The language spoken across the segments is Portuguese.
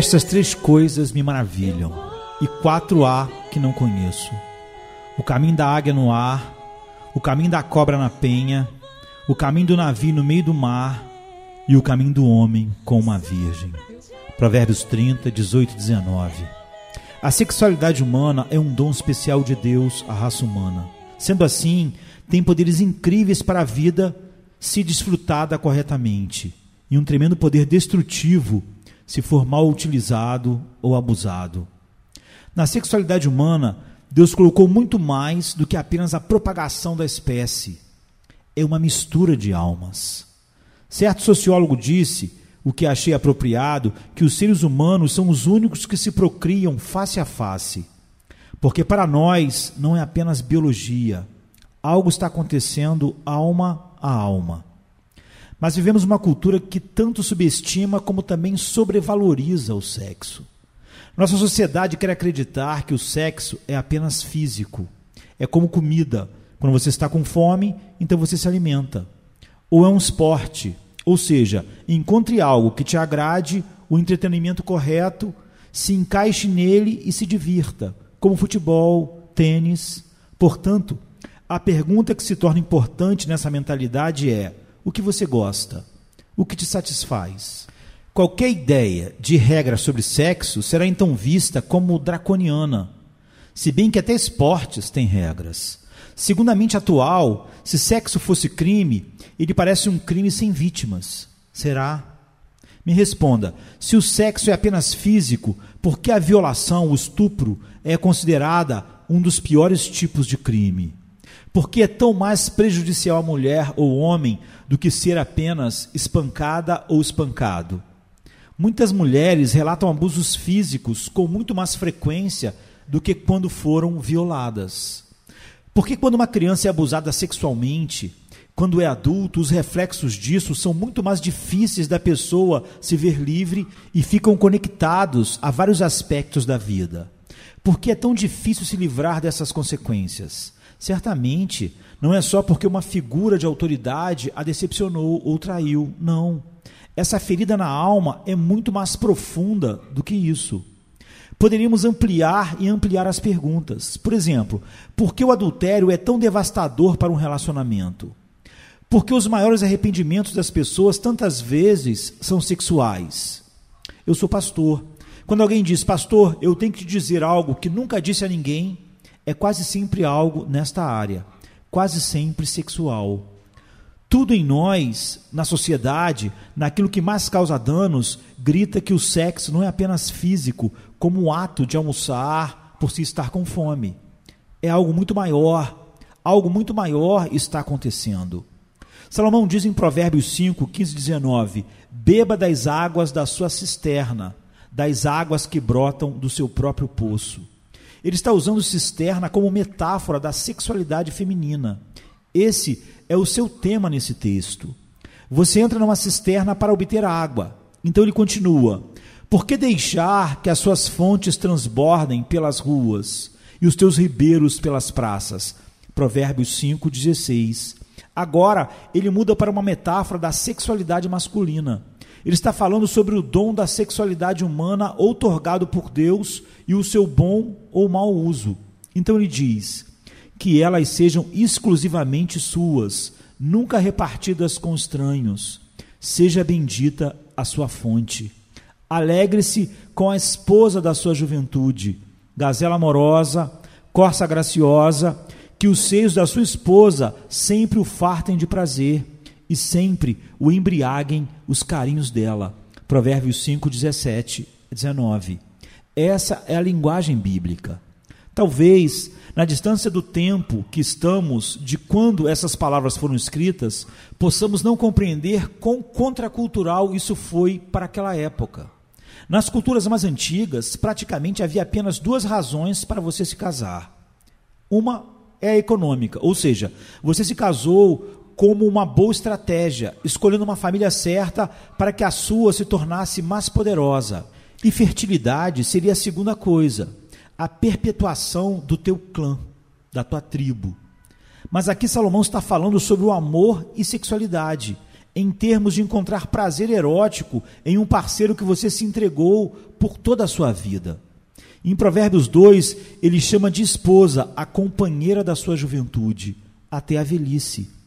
Estas três coisas me maravilham, e quatro há que não conheço: o caminho da águia no ar, o caminho da cobra na penha, o caminho do navio no meio do mar e o caminho do homem com uma virgem. Provérbios 30, 18 e 19. A sexualidade humana é um dom especial de Deus à raça humana. Sendo assim, tem poderes incríveis para a vida se desfrutada corretamente, e um tremendo poder destrutivo se for mal utilizado ou abusado. Na sexualidade humana, Deus colocou muito mais do que apenas a propagação da espécie. É uma mistura de almas. Certo sociólogo disse, o que achei apropriado, que os seres humanos são os únicos que se procriam face a face. Porque para nós não é apenas biologia, algo está acontecendo alma a alma. Mas vivemos uma cultura que tanto subestima como também sobrevaloriza o sexo. Nossa sociedade quer acreditar que o sexo é apenas físico. É como comida. Quando você está com fome, então você se alimenta. Ou é um esporte. Ou seja, encontre algo que te agrade, o entretenimento correto, se encaixe nele e se divirta, como futebol, tênis. Portanto, a pergunta que se torna importante nessa mentalidade é: o que você gosta? O que te satisfaz? Qualquer ideia de regra sobre sexo será então vista como draconiana, se bem que até esportes têm regras. Segundo a mente atual, se sexo fosse crime, ele parece um crime sem vítimas. Será? Me responda: se o sexo é apenas físico, por que a violação, o estupro, é considerada um dos piores tipos de crime? Por que é tão mais prejudicial à mulher ou homem do que ser apenas espancada ou espancado? Muitas mulheres relatam abusos físicos com muito mais frequência do que quando foram violadas. Porque quando uma criança é abusada sexualmente, quando é adulto, os reflexos disso são muito mais difíceis da pessoa se ver livre e ficam conectados a vários aspectos da vida. Por que é tão difícil se livrar dessas consequências? Certamente não é só porque uma figura de autoridade a decepcionou ou traiu, não. Essa ferida na alma é muito mais profunda do que isso. Poderíamos ampliar e ampliar as perguntas. Por exemplo, por que o adultério é tão devastador para um relacionamento? Porque os maiores arrependimentos das pessoas tantas vezes são sexuais. Eu sou pastor. Quando alguém diz, pastor, eu tenho que te dizer algo que nunca disse a ninguém, é quase sempre algo nesta área, quase sempre sexual. Tudo em nós, na sociedade, naquilo que mais causa danos, grita que o sexo não é apenas físico, como o ato de almoçar por se estar com fome. É algo muito maior. Algo muito maior está acontecendo. Salomão diz em Provérbios 5, 15 e 19: Beba das águas da sua cisterna, das águas que brotam do seu próprio poço. Ele está usando cisterna como metáfora da sexualidade feminina. Esse é o seu tema nesse texto. Você entra numa cisterna para obter água. Então ele continua: Por que deixar que as suas fontes transbordem pelas ruas e os teus ribeiros pelas praças? Provérbios 5:16. Agora ele muda para uma metáfora da sexualidade masculina. Ele está falando sobre o dom da sexualidade humana outorgado por Deus e o seu bom ou mau uso. Então ele diz: que elas sejam exclusivamente suas, nunca repartidas com estranhos. Seja bendita a sua fonte. Alegre-se com a esposa da sua juventude, gazela amorosa, corça graciosa, que os seios da sua esposa sempre o fartem de prazer e sempre o embriaguem os carinhos dela. Provérbios 5, 17, 19. Essa é a linguagem bíblica. Talvez na distância do tempo que estamos de quando essas palavras foram escritas, possamos não compreender quão contracultural isso foi para aquela época. Nas culturas mais antigas, praticamente havia apenas duas razões para você se casar. Uma é econômica, ou seja, você se casou como uma boa estratégia, escolhendo uma família certa para que a sua se tornasse mais poderosa. E fertilidade seria a segunda coisa a perpetuação do teu clã, da tua tribo. Mas aqui Salomão está falando sobre o amor e sexualidade. em termos de encontrar prazer erótico em um parceiro que você se entregou por toda a sua vida. Em Provérbios 2, ele chama de esposa a companheira da sua juventude, até a velhice.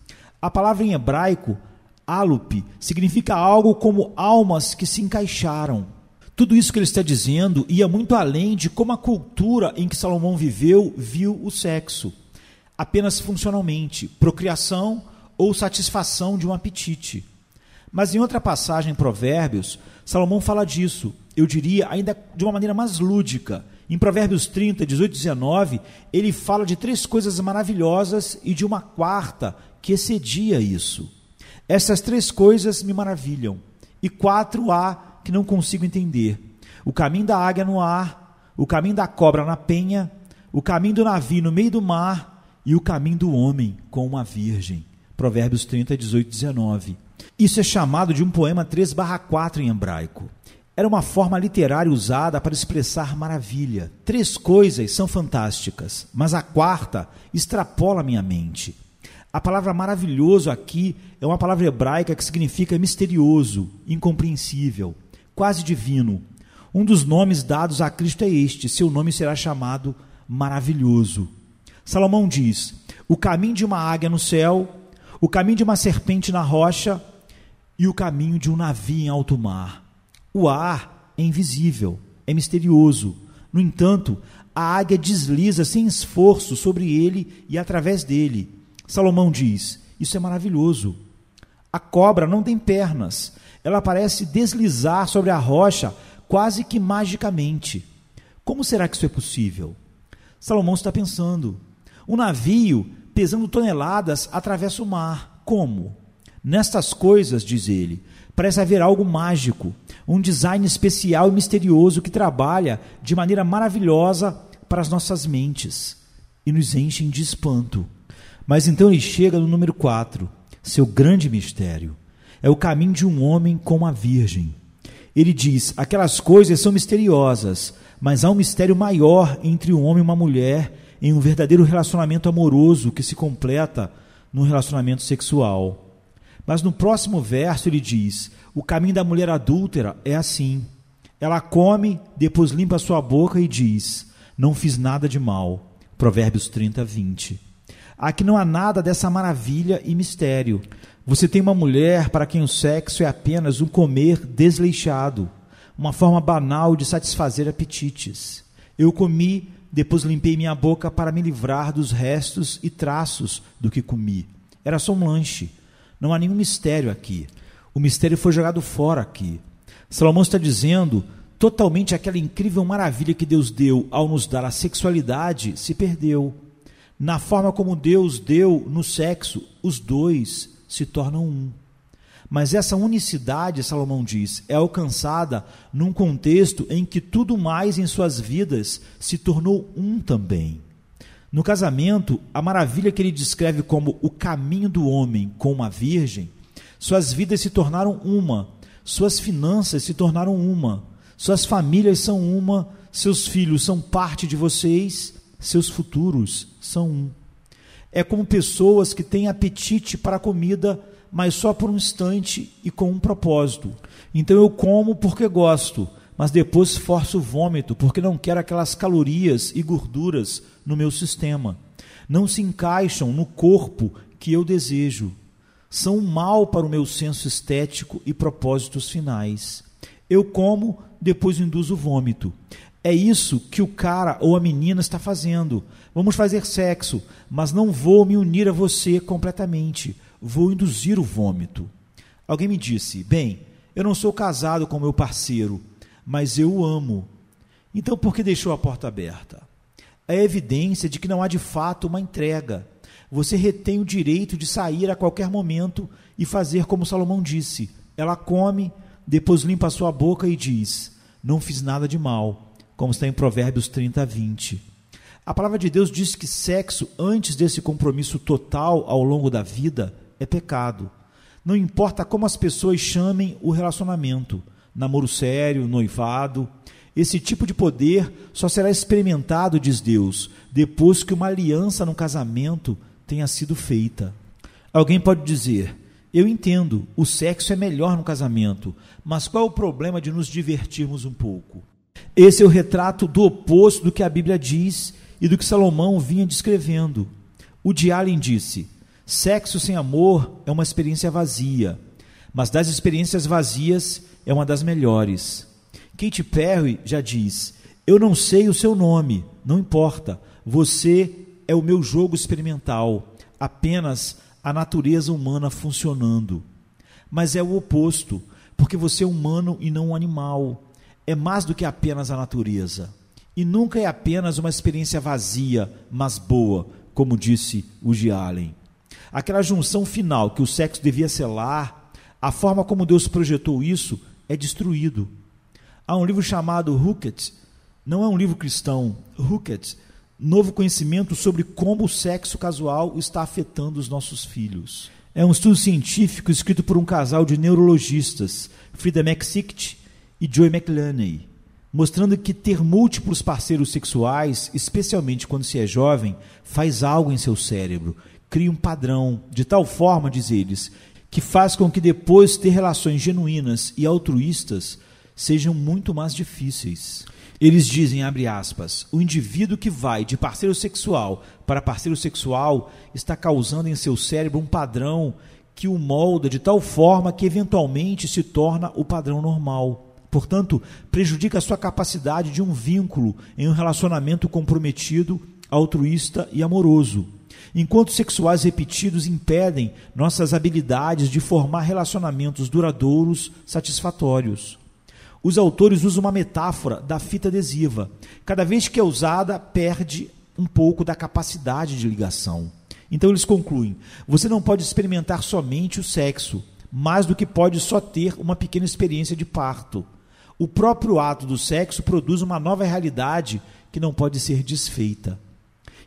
A palavra em hebraico, alupe, significa algo como almas que se encaixaram. Tudo isso que ele está dizendo ia muito além de como a cultura em que Salomão viveu viu o sexo, apenas funcionalmente, procriação ou satisfação de um apetite. Mas em outra passagem em Provérbios, Salomão fala disso, eu diria ainda de uma maneira mais lúdica. Em Provérbios 30, 18 e 19, ele fala de três coisas maravilhosas e de uma quarta que excedia isso. Essas três coisas me maravilham, e quatro há que não consigo entender: o caminho da águia no ar, o caminho da cobra na penha, o caminho do navio no meio do mar e o caminho do homem com uma virgem. Provérbios 30, 18 e 19. Isso é chamado de um poema 3/4 em hebraico. Era uma forma literária usada para expressar maravilha. Três coisas são fantásticas, mas a quarta extrapola minha mente. A palavra maravilhoso aqui é uma palavra hebraica que significa misterioso, incompreensível, quase divino. Um dos nomes dados a Cristo é este: seu nome será chamado maravilhoso. Salomão diz: o caminho de uma águia no céu o caminho de uma serpente na rocha e o caminho de um navio em alto mar. O ar é invisível, é misterioso. No entanto, a águia desliza sem esforço sobre ele e através dele. Salomão diz: Isso é maravilhoso. A cobra não tem pernas, ela parece deslizar sobre a rocha quase que magicamente. Como será que isso é possível? Salomão está pensando. Um navio pesando toneladas, atravessa o mar. Como? Nestas coisas, diz ele, parece haver algo mágico, um design especial e misterioso que trabalha de maneira maravilhosa para as nossas mentes e nos enchem de espanto. Mas então ele chega no número 4, seu grande mistério. É o caminho de um homem com uma virgem. Ele diz: aquelas coisas são misteriosas, mas há um mistério maior entre um homem e uma mulher em um verdadeiro relacionamento amoroso que se completa num relacionamento sexual. Mas no próximo verso ele diz: o caminho da mulher adúltera é assim. Ela come, depois limpa a sua boca e diz: Não fiz nada de mal. Provérbios 30, 20. Aqui não há nada dessa maravilha e mistério. Você tem uma mulher para quem o sexo é apenas um comer desleixado, uma forma banal de satisfazer apetites. Eu comi depois limpei minha boca para me livrar dos restos e traços do que comi. Era só um lanche. Não há nenhum mistério aqui. O mistério foi jogado fora aqui. Salomão está dizendo totalmente aquela incrível maravilha que Deus deu ao nos dar a sexualidade se perdeu. Na forma como Deus deu no sexo, os dois se tornam um. Mas essa unicidade, Salomão diz, é alcançada num contexto em que tudo mais em suas vidas se tornou um também. No casamento, a maravilha que ele descreve como o caminho do homem com uma virgem, suas vidas se tornaram uma, suas finanças se tornaram uma, suas famílias são uma, seus filhos são parte de vocês, seus futuros são um. É como pessoas que têm apetite para a comida mas só por um instante e com um propósito. Então eu como porque gosto, mas depois forço o vômito porque não quero aquelas calorias e gorduras no meu sistema. Não se encaixam no corpo que eu desejo. São um mal para o meu senso estético e propósitos finais. Eu como, depois induzo o vômito. É isso que o cara ou a menina está fazendo. Vamos fazer sexo, mas não vou me unir a você completamente vou induzir o vômito. Alguém me disse: Bem, eu não sou casado com meu parceiro, mas eu o amo. Então por que deixou a porta aberta? É evidência de que não há de fato uma entrega. Você retém o direito de sair a qualquer momento e fazer como Salomão disse. Ela come, depois limpa sua boca e diz: Não fiz nada de mal, como está em Provérbios 30, 20. A palavra de Deus diz que sexo, antes desse compromisso total ao longo da vida, é pecado. Não importa como as pessoas chamem o relacionamento, namoro sério, noivado, esse tipo de poder só será experimentado, diz Deus, depois que uma aliança no casamento tenha sido feita. Alguém pode dizer: Eu entendo, o sexo é melhor no casamento, mas qual é o problema de nos divertirmos um pouco? Esse é o retrato do oposto do que a Bíblia diz e do que Salomão vinha descrevendo. O de Allen disse: sexo sem amor é uma experiência vazia, mas das experiências vazias é uma das melhores. Katy Perry já diz: Eu não sei o seu nome, não importa, você é o meu jogo experimental, apenas a natureza humana funcionando. Mas é o oposto, porque você é humano e não um animal. É mais do que apenas a natureza. E nunca é apenas uma experiência vazia, mas boa, como disse o G. Allen. Aquela junção final que o sexo devia selar, a forma como Deus projetou isso, é destruído. Há um livro chamado Hooked, não é um livro cristão, Hooked, novo conhecimento sobre como o sexo casual está afetando os nossos filhos. É um estudo científico escrito por um casal de neurologistas, Frida McSicht e Joy McLaney, mostrando que ter múltiplos parceiros sexuais, especialmente quando se é jovem, faz algo em seu cérebro, cria um padrão, de tal forma, diz eles, que faz com que depois ter relações genuínas e altruístas sejam muito mais difíceis. Eles dizem, abre aspas, o indivíduo que vai de parceiro sexual para parceiro sexual está causando em seu cérebro um padrão que o molda de tal forma que eventualmente se torna o padrão normal. Portanto, prejudica a sua capacidade de um vínculo em um relacionamento comprometido, altruísta e amoroso. Encontros sexuais repetidos impedem nossas habilidades de formar relacionamentos duradouros, satisfatórios. Os autores usam uma metáfora da fita adesiva. Cada vez que é usada, perde um pouco da capacidade de ligação. Então eles concluem: você não pode experimentar somente o sexo, mais do que pode só ter uma pequena experiência de parto. O próprio ato do sexo produz uma nova realidade que não pode ser desfeita.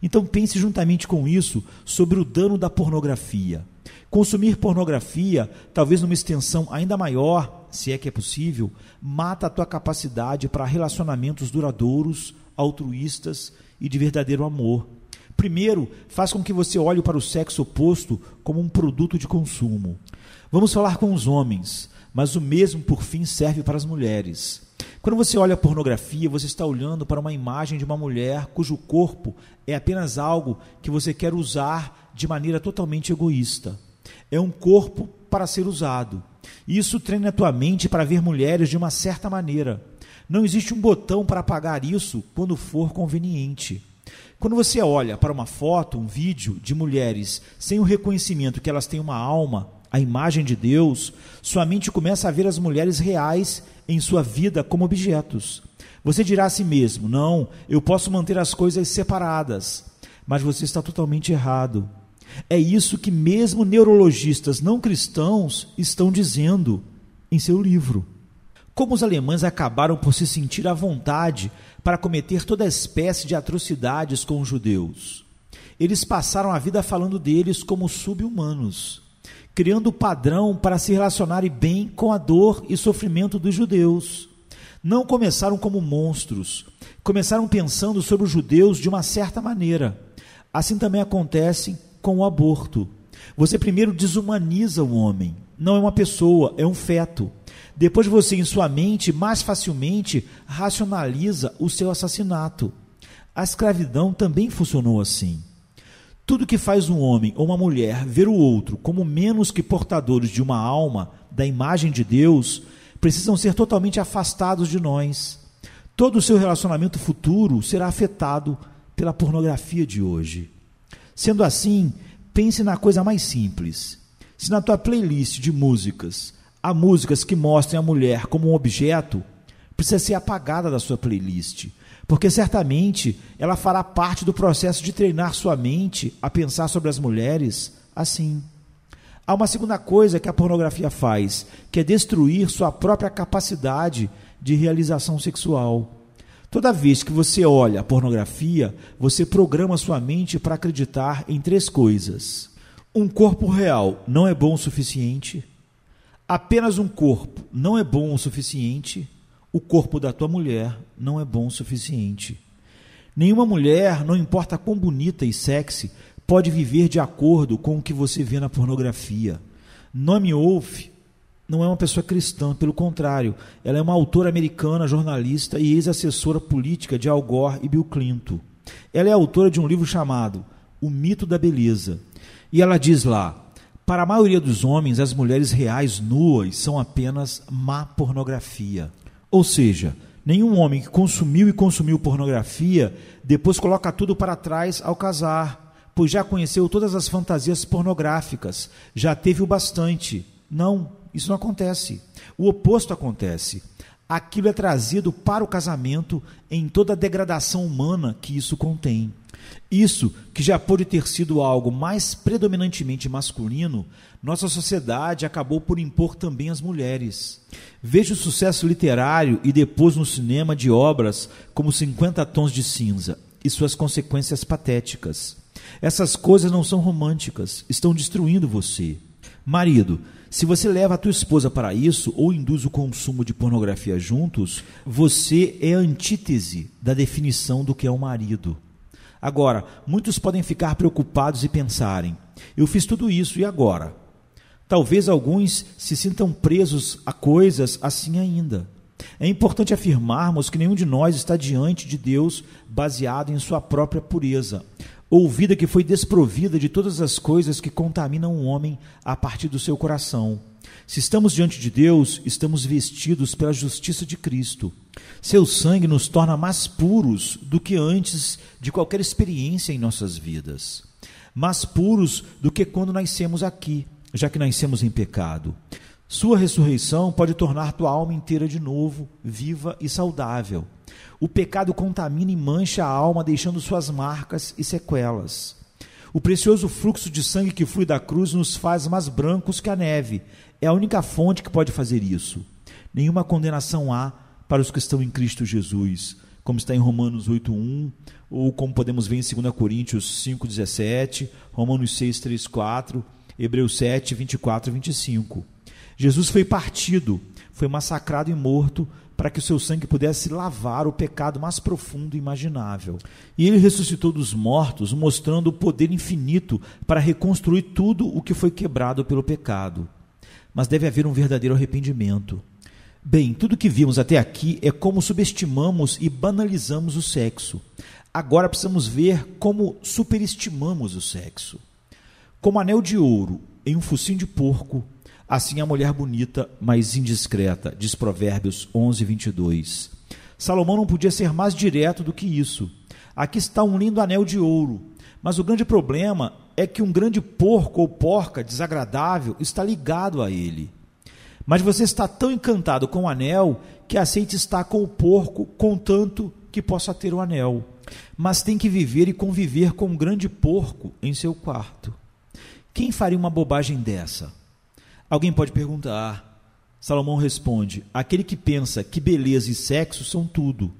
Então pense juntamente com isso sobre o dano da pornografia. Consumir pornografia, talvez numa extensão ainda maior, se é que é possível, mata a tua capacidade para relacionamentos duradouros, altruístas e de verdadeiro amor. Primeiro, faz com que você olhe para o sexo oposto como um produto de consumo. Vamos falar com os homens, mas o mesmo, por fim, serve para as mulheres. Quando você olha a pornografia, você está olhando para uma imagem de uma mulher cujo corpo é apenas algo que você quer usar de maneira totalmente egoísta. É um corpo para ser usado. Isso treina a tua mente para ver mulheres de uma certa maneira. Não existe um botão para apagar isso quando for conveniente. Quando você olha para uma foto, um vídeo de mulheres sem o reconhecimento que elas têm uma alma, a imagem de Deus, sua mente começa a ver as mulheres reais em sua vida como objetos. Você dirá a si mesmo: não, eu posso manter as coisas separadas. Mas você está totalmente errado. É isso que mesmo neurologistas não cristãos estão dizendo em seu livro. Como os alemães acabaram por se sentir à vontade para cometer toda espécie de atrocidades com os judeus. Eles passaram a vida falando deles como sub-humanos, criando o padrão para se relacionarem bem com a dor e sofrimento dos judeus. Não começaram como monstros, começaram pensando sobre os judeus de uma certa maneira. Assim também acontece com o aborto. Você primeiro desumaniza o homem. Não é uma pessoa, é um feto. Depois você, em sua mente, mais facilmente racionaliza o seu assassinato. A escravidão também funcionou assim. Tudo que faz um homem ou uma mulher ver o outro como menos que portadores de uma alma, da imagem de Deus, precisam ser totalmente afastados de nós. Todo o seu relacionamento futuro será afetado pela pornografia de hoje. Sendo assim, pense na coisa mais simples. Se na tua playlist de músicas há músicas que mostrem a mulher como um objeto, precisa ser apagada da sua playlist, porque certamente ela fará parte do processo de treinar sua mente a pensar sobre as mulheres assim. Há uma segunda coisa que a pornografia faz, que é destruir sua própria capacidade de realização sexual. Toda vez que você olha a pornografia, você programa sua mente para acreditar em três coisas. Um corpo real não é bom o suficiente. Apenas um corpo não é bom o suficiente. O corpo da tua mulher não é bom o suficiente. Nenhuma mulher, não importa quão bonita e sexy, pode viver de acordo com o que você vê na pornografia. Noemi Wolf não é uma pessoa cristã, pelo contrário, ela é uma autora americana, jornalista e ex-assessora política de Al Gore e Bill Clinton. Ela é autora de um livro chamado O Mito da Beleza. E ela diz lá: para a maioria dos homens, as mulheres reais nuas são apenas má pornografia. Ou seja, nenhum homem que consumiu e consumiu pornografia depois coloca tudo para trás ao casar, pois já conheceu todas as fantasias pornográficas, já teve o bastante. Não, isso não acontece. O oposto acontece. Aquilo é trazido para o casamento em toda a degradação humana que isso contém. Isso, que já pode ter sido algo mais predominantemente masculino, nossa sociedade acabou por impor também às mulheres. Veja o sucesso literário e depois no cinema de obras como 50 Tons de Cinza e suas consequências patéticas. Essas coisas não são românticas, estão destruindo você. Marido, se você leva a tua esposa para isso ou induz o consumo de pornografia juntos, você é a antítese da definição do que é um marido. Agora, muitos podem ficar preocupados e pensarem: eu fiz tudo isso e agora? Talvez alguns se sintam presos a coisas assim ainda. É importante afirmarmos que nenhum de nós está diante de Deus baseado em sua própria pureza, ou vida que foi desprovida de todas as coisas que contaminam o homem a partir do seu coração. Se estamos diante de Deus, estamos vestidos pela justiça de Cristo. Seu sangue nos torna mais puros do que antes de qualquer experiência em nossas vidas. Mais puros do que quando nascemos aqui, já que nascemos em pecado. Sua ressurreição pode tornar tua alma inteira de novo, viva e saudável. O pecado contamina e mancha a alma, deixando suas marcas e sequelas. O precioso fluxo de sangue que flui da cruz nos faz mais brancos que a neve. É a única fonte que pode fazer isso. Nenhuma condenação há para os que estão em Cristo Jesus, como está em Romanos 8:1, ou como podemos ver em 2 Coríntios 5:17, Romanos 6, 4, Hebreus 7, 24 e 25. Jesus foi partido, foi massacrado e morto para que o seu sangue pudesse lavar o pecado mais profundo imaginável. E ele ressuscitou dos mortos, mostrando o poder infinito para reconstruir tudo o que foi quebrado pelo pecado. Mas deve haver um verdadeiro arrependimento. Bem, tudo que vimos até aqui é como subestimamos e banalizamos o sexo. Agora precisamos ver como superestimamos o sexo. Como anel de ouro em um focinho de porco, Assim a mulher bonita, mas indiscreta, diz Provérbios 11, 22. Salomão não podia ser mais direto do que isso. Aqui está um lindo anel de ouro, mas o grande problema é que um grande porco ou porca desagradável está ligado a ele. Mas você está tão encantado com o anel que aceita estar com o porco, contanto que possa ter o anel. Mas tem que viver e conviver com um grande porco em seu quarto. Quem faria uma bobagem dessa? Alguém pode perguntar. Salomão responde: aquele que pensa que beleza e sexo são tudo.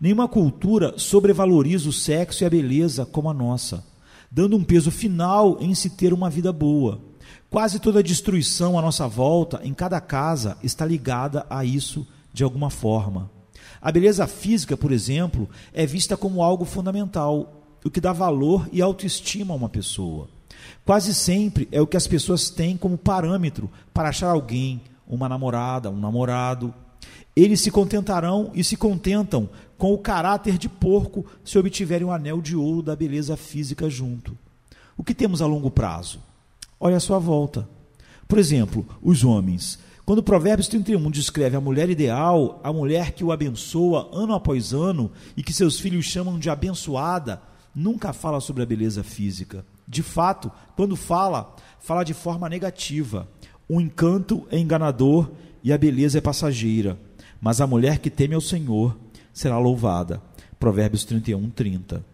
Nenhuma cultura sobrevaloriza o sexo e a beleza como a nossa, dando um peso final em se ter uma vida boa. Quase toda destruição à nossa volta, em cada casa, está ligada a isso de alguma forma. A beleza física, por exemplo, é vista como algo fundamental, o que dá valor e autoestima a uma pessoa. Quase sempre é o que as pessoas têm como parâmetro para achar alguém, uma namorada, um namorado. Eles se contentarão e se contentam com o caráter de porco se obtiverem o um anel de ouro da beleza física junto. O que temos a longo prazo? Olha a sua volta. Por exemplo, os homens. Quando Provérbios 31 descreve a mulher ideal, a mulher que o abençoa ano após ano e que seus filhos chamam de abençoada, nunca fala sobre a beleza física. De fato, quando fala, fala de forma negativa. O encanto é enganador e a beleza é passageira. Mas a mulher que teme ao Senhor será louvada. Provérbios 31, 30.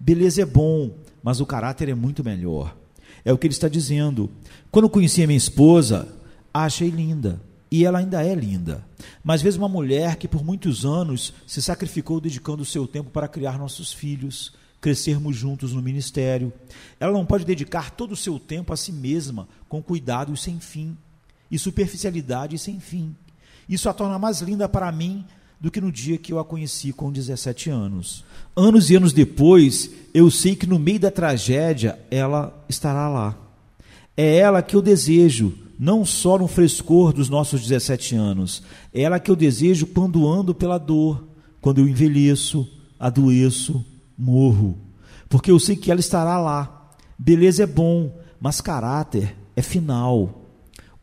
Beleza é bom, mas o caráter é muito melhor. É o que ele está dizendo. Quando conheci a minha esposa, a achei linda. E ela ainda é linda. Mas vejo uma mulher que por muitos anos se sacrificou dedicando o seu tempo para criar nossos filhos, crescermos juntos no ministério. Ela não pode dedicar todo o seu tempo a si mesma, com cuidado e sem fim, e superficialidade e sem fim. Isso a torna mais linda para mim do que no dia que eu a conheci com 17 anos. Anos e anos depois, eu sei que no meio da tragédia ela estará lá. É ela que eu desejo, não só no frescor dos nossos 17 anos, é ela que eu desejo quando ando pela dor, quando eu envelheço, adoeço, morro. Porque eu sei que ela estará lá. Beleza é bom, mas caráter é final.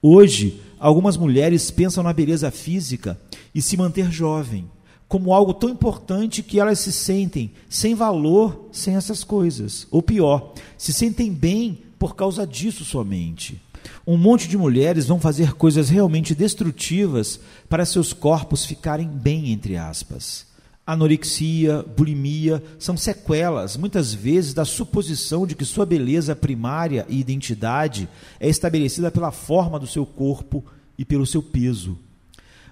Hoje, algumas mulheres pensam na beleza física e se manter jovem como algo tão importante que elas se sentem sem valor sem essas coisas. Ou pior, se sentem bem por causa disso somente. Um monte de mulheres vão fazer coisas realmente destrutivas para seus corpos ficarem bem, entre aspas. Anorexia, bulimia são sequelas, muitas vezes, da suposição de que sua beleza primária e identidade é estabelecida pela forma do seu corpo e pelo seu peso.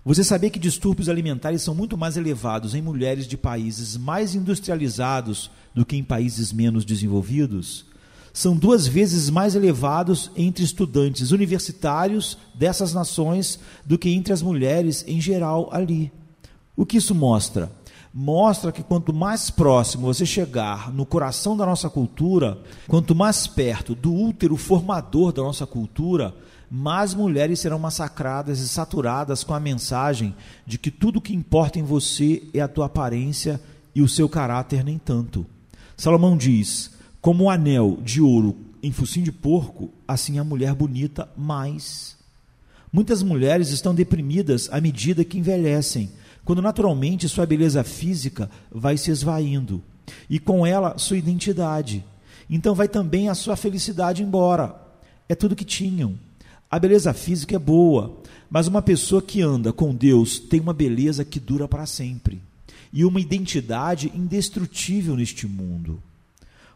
Você sabia que distúrbios alimentares são muito mais elevados em mulheres de países mais industrializados do que em países menos desenvolvidos? São duas vezes mais elevados entre estudantes universitários dessas nações do que entre as mulheres em geral ali. O que isso mostra? Mostra que quanto mais próximo você chegar no coração da nossa cultura, quanto mais perto do útero formador da nossa cultura, mais mulheres serão massacradas e saturadas com a mensagem de que tudo que importa em você é a tua aparência e o seu caráter nem tanto. Salomão diz: como o anel de ouro em focinho de porco, assim a mulher bonita mais. Muitas mulheres estão deprimidas à medida que envelhecem, quando naturalmente sua beleza física vai se esvaindo e com ela sua identidade. Então vai também a sua felicidade embora. É tudo que tinham. A beleza física é boa, mas uma pessoa que anda com Deus tem uma beleza que dura para sempre e uma identidade indestrutível neste mundo.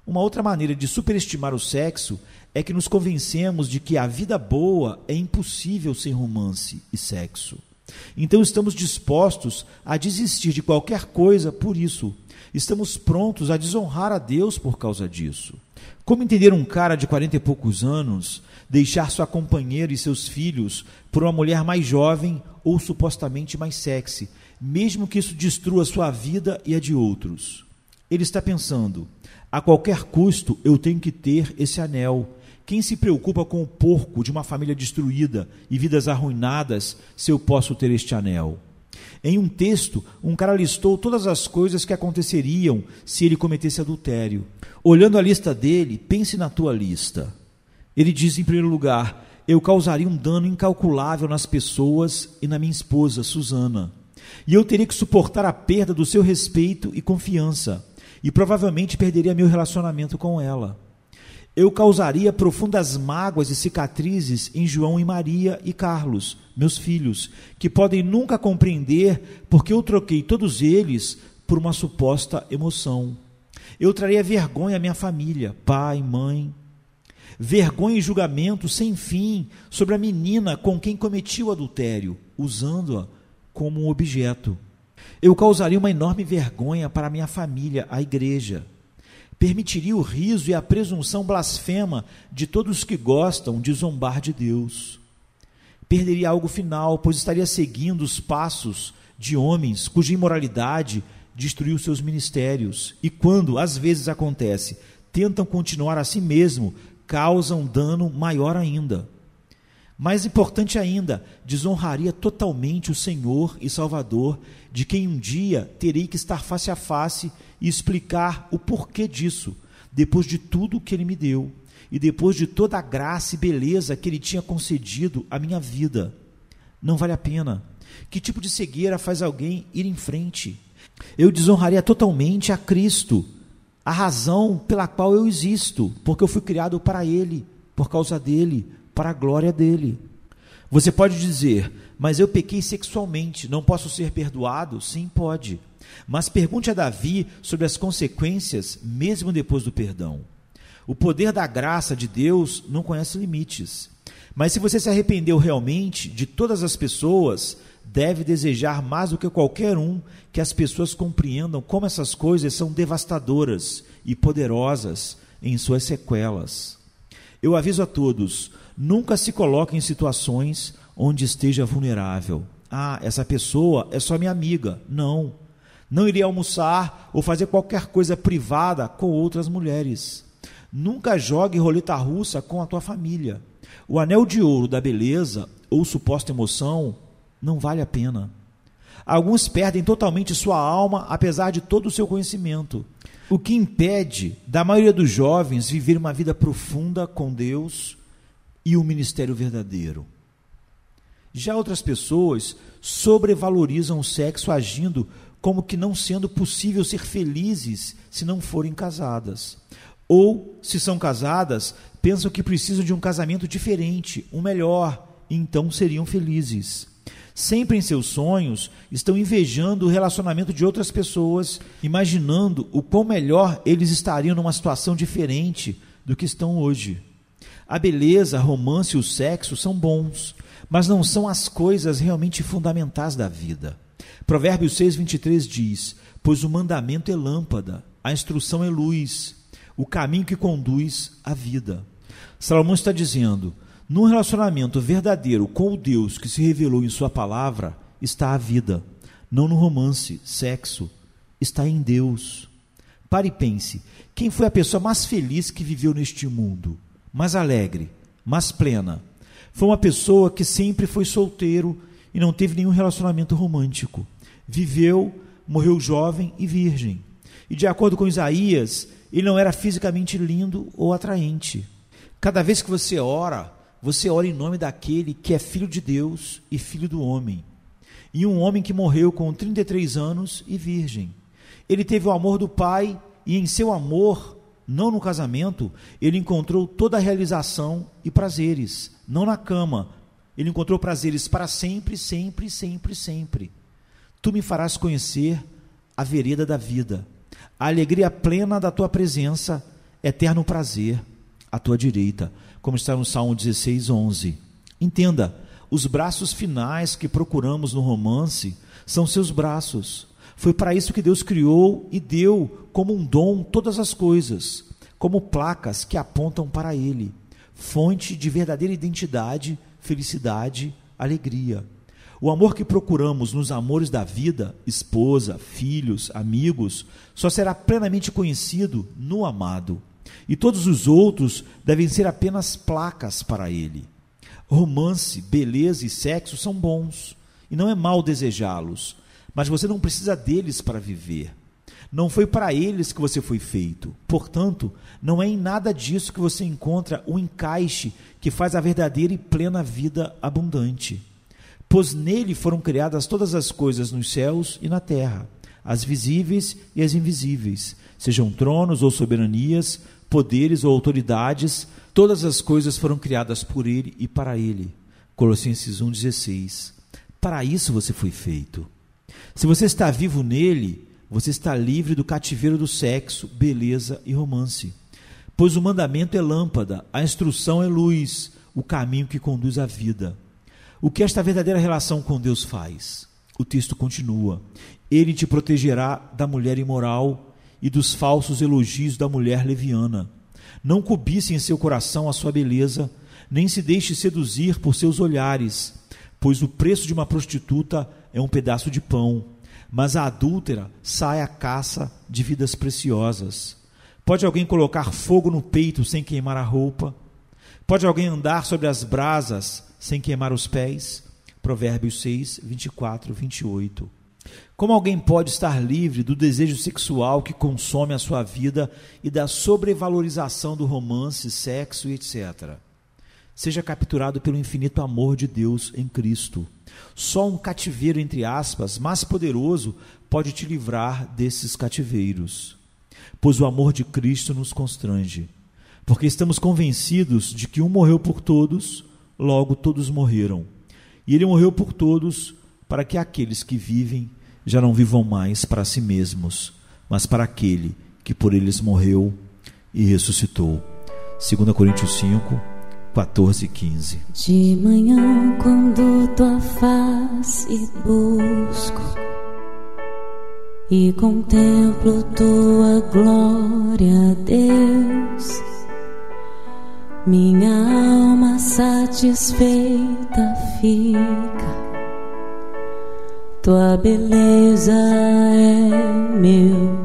Uma outra maneira de superestimar o sexo é que nos convencemos de que a vida boa é impossível sem romance e sexo. Então estamos dispostos a desistir de qualquer coisa por isso. Estamos prontos a desonrar a Deus por causa disso. Como entender um cara de quarenta e poucos anos deixar sua companheira e seus filhos por uma mulher mais jovem ou supostamente mais sexy, mesmo que isso destrua sua vida e a de outros. Ele está pensando: a qualquer custo eu tenho que ter esse anel. Quem se preocupa com o porco de uma família destruída e vidas arruinadas se eu posso ter este anel? Em um texto, um cara listou todas as coisas que aconteceriam se ele cometesse adultério. Olhando a lista dele, pense na tua lista. Ele diz, em primeiro lugar, eu causaria um dano incalculável nas pessoas e na minha esposa, Susana. E eu teria que suportar a perda do seu respeito e confiança. E provavelmente perderia meu relacionamento com ela. Eu causaria profundas mágoas e cicatrizes em João e Maria e Carlos, meus filhos, que podem nunca compreender porque eu troquei todos eles por uma suposta emoção. Eu traria vergonha à minha família, pai, mãe, vergonha e julgamento sem fim sobre a menina com quem cometi o adultério, usando-a como um objeto. Eu causaria uma enorme vergonha para a minha família, a igreja. Permitiria o riso e a presunção blasfema de todos que gostam de zombar de Deus. Perderia algo final, pois estaria seguindo os passos de homens cuja imoralidade destruiu seus ministérios e, quando às vezes acontece, tentam continuar a si mesmo causam dano maior ainda. Mais importante ainda, desonraria totalmente o Senhor e Salvador, de quem um dia terei que estar face a face e explicar o porquê disso, depois de tudo que ele me deu e depois de toda a graça e beleza que ele tinha concedido à minha vida. Não vale a pena. Que tipo de cegueira faz alguém ir em frente? Eu desonraria totalmente a Cristo a razão pela qual eu existo, porque eu fui criado para Ele, por causa dele, para a glória dele. Você pode dizer, mas eu pequei sexualmente, não posso ser perdoado? Sim, pode. Mas pergunte a Davi sobre as consequências, mesmo depois do perdão. O poder da graça de Deus não conhece limites. Mas se você se arrependeu realmente de todas as pessoas, deve desejar mais do que qualquer um que as pessoas compreendam como essas coisas são devastadoras e poderosas em suas sequelas. Eu aviso a todos: nunca se coloque em situações onde esteja vulnerável. Ah, essa pessoa é só minha amiga. Não. Não iria almoçar ou fazer qualquer coisa privada com outras mulheres. Nunca jogue roleta russa com a tua família. O anel de ouro da beleza ou suposta emoção não vale a pena. Alguns perdem totalmente sua alma, apesar de todo o seu conhecimento. O que impede da maioria dos jovens viver uma vida profunda com Deus e o ministério verdadeiro. Já outras pessoas sobrevalorizam o sexo agindo como que não sendo possível ser felizes se não forem casadas. Ou, se são casadas, pensam que precisam de um casamento diferente, um melhor, e então seriam felizes. Sempre em seus sonhos estão invejando o relacionamento de outras pessoas, imaginando o quão melhor eles estariam numa situação diferente do que estão hoje. A beleza, a romance e o sexo são bons, mas não são as coisas realmente fundamentais da vida. Provérbios 6, 23 diz: Pois o mandamento é lâmpada, a instrução é luz, o caminho que conduz à vida. Salomão está dizendo: num relacionamento verdadeiro com o Deus que se revelou em Sua palavra, está a vida, não no romance, sexo, está em Deus. Pare e pense: quem foi a pessoa mais feliz que viveu neste mundo? Mais alegre, mais plena? Foi uma pessoa que sempre foi solteiro e não teve nenhum relacionamento romântico. Viveu, morreu jovem e virgem. E de acordo com Isaías, ele não era fisicamente lindo ou atraente. Cada vez que você ora, você ora em nome daquele que é filho de Deus e filho do homem. E um homem que morreu com 33 anos e virgem. Ele teve o amor do Pai e em seu amor, não no casamento, ele encontrou toda a realização e prazeres, não na cama. Ele encontrou prazeres para sempre, sempre, sempre, sempre. Tu me farás conhecer a vereda da vida, a alegria plena da tua presença, eterno prazer à tua direita como está no Salmo 16, 11. Entenda, os braços finais que procuramos no romance são seus braços. Foi para isso que Deus criou e deu como um dom todas as coisas, como placas que apontam para Ele, fonte de verdadeira identidade, felicidade, alegria. O amor que procuramos nos amores da vida, esposa, filhos, amigos, só será plenamente conhecido no amado e todos os outros devem ser apenas placas para ele. Romance, beleza e sexo são bons, e não é mal desejá-los, mas você não precisa deles para viver. Não foi para eles que você foi feito. Portanto, não é em nada disso que você encontra o encaixe que faz a verdadeira e plena vida abundante. Pois nele foram criadas todas as coisas nos céus e na terra, as visíveis e as invisíveis, sejam tronos ou soberanias, poderes ou autoridades, todas as coisas foram criadas por ele e para ele. Colossenses 1,16. Para isso você foi feito. Se você está vivo nele, você está livre do cativeiro do sexo, beleza e romance. Pois o mandamento é lâmpada, a instrução é luz, o caminho que conduz à vida. O que esta verdadeira relação com Deus faz? O texto continua: Ele te protegerá da mulher imoral e dos falsos elogios da mulher leviana. Não cobice em seu coração a sua beleza, nem se deixe seduzir por seus olhares, pois o preço de uma prostituta é um pedaço de pão, mas a adúltera sai à caça de vidas preciosas. Pode alguém colocar fogo no peito sem queimar a roupa? Pode alguém andar sobre as brasas sem queimar os pés? Provérbios 6, 24, 28. Como alguém pode estar livre do desejo sexual que consome a sua vida e da sobrevalorização do romance, sexo e etc? Seja capturado pelo infinito amor de Deus em Cristo. Só um cativeiro, entre aspas, mais poderoso pode te livrar desses cativeiros. Pois o amor de Cristo nos constrange. Porque estamos convencidos de que um morreu por todos, logo todos morreram. E ele morreu por todos, para que aqueles que vivem já não vivam mais para si mesmos, mas para aquele que por eles morreu e ressuscitou. 2 Coríntios 5, 14 e 15. De manhã, quando tua face busco e contemplo tua glória, Deus, minha alma satisfeita fica tua beleza é meu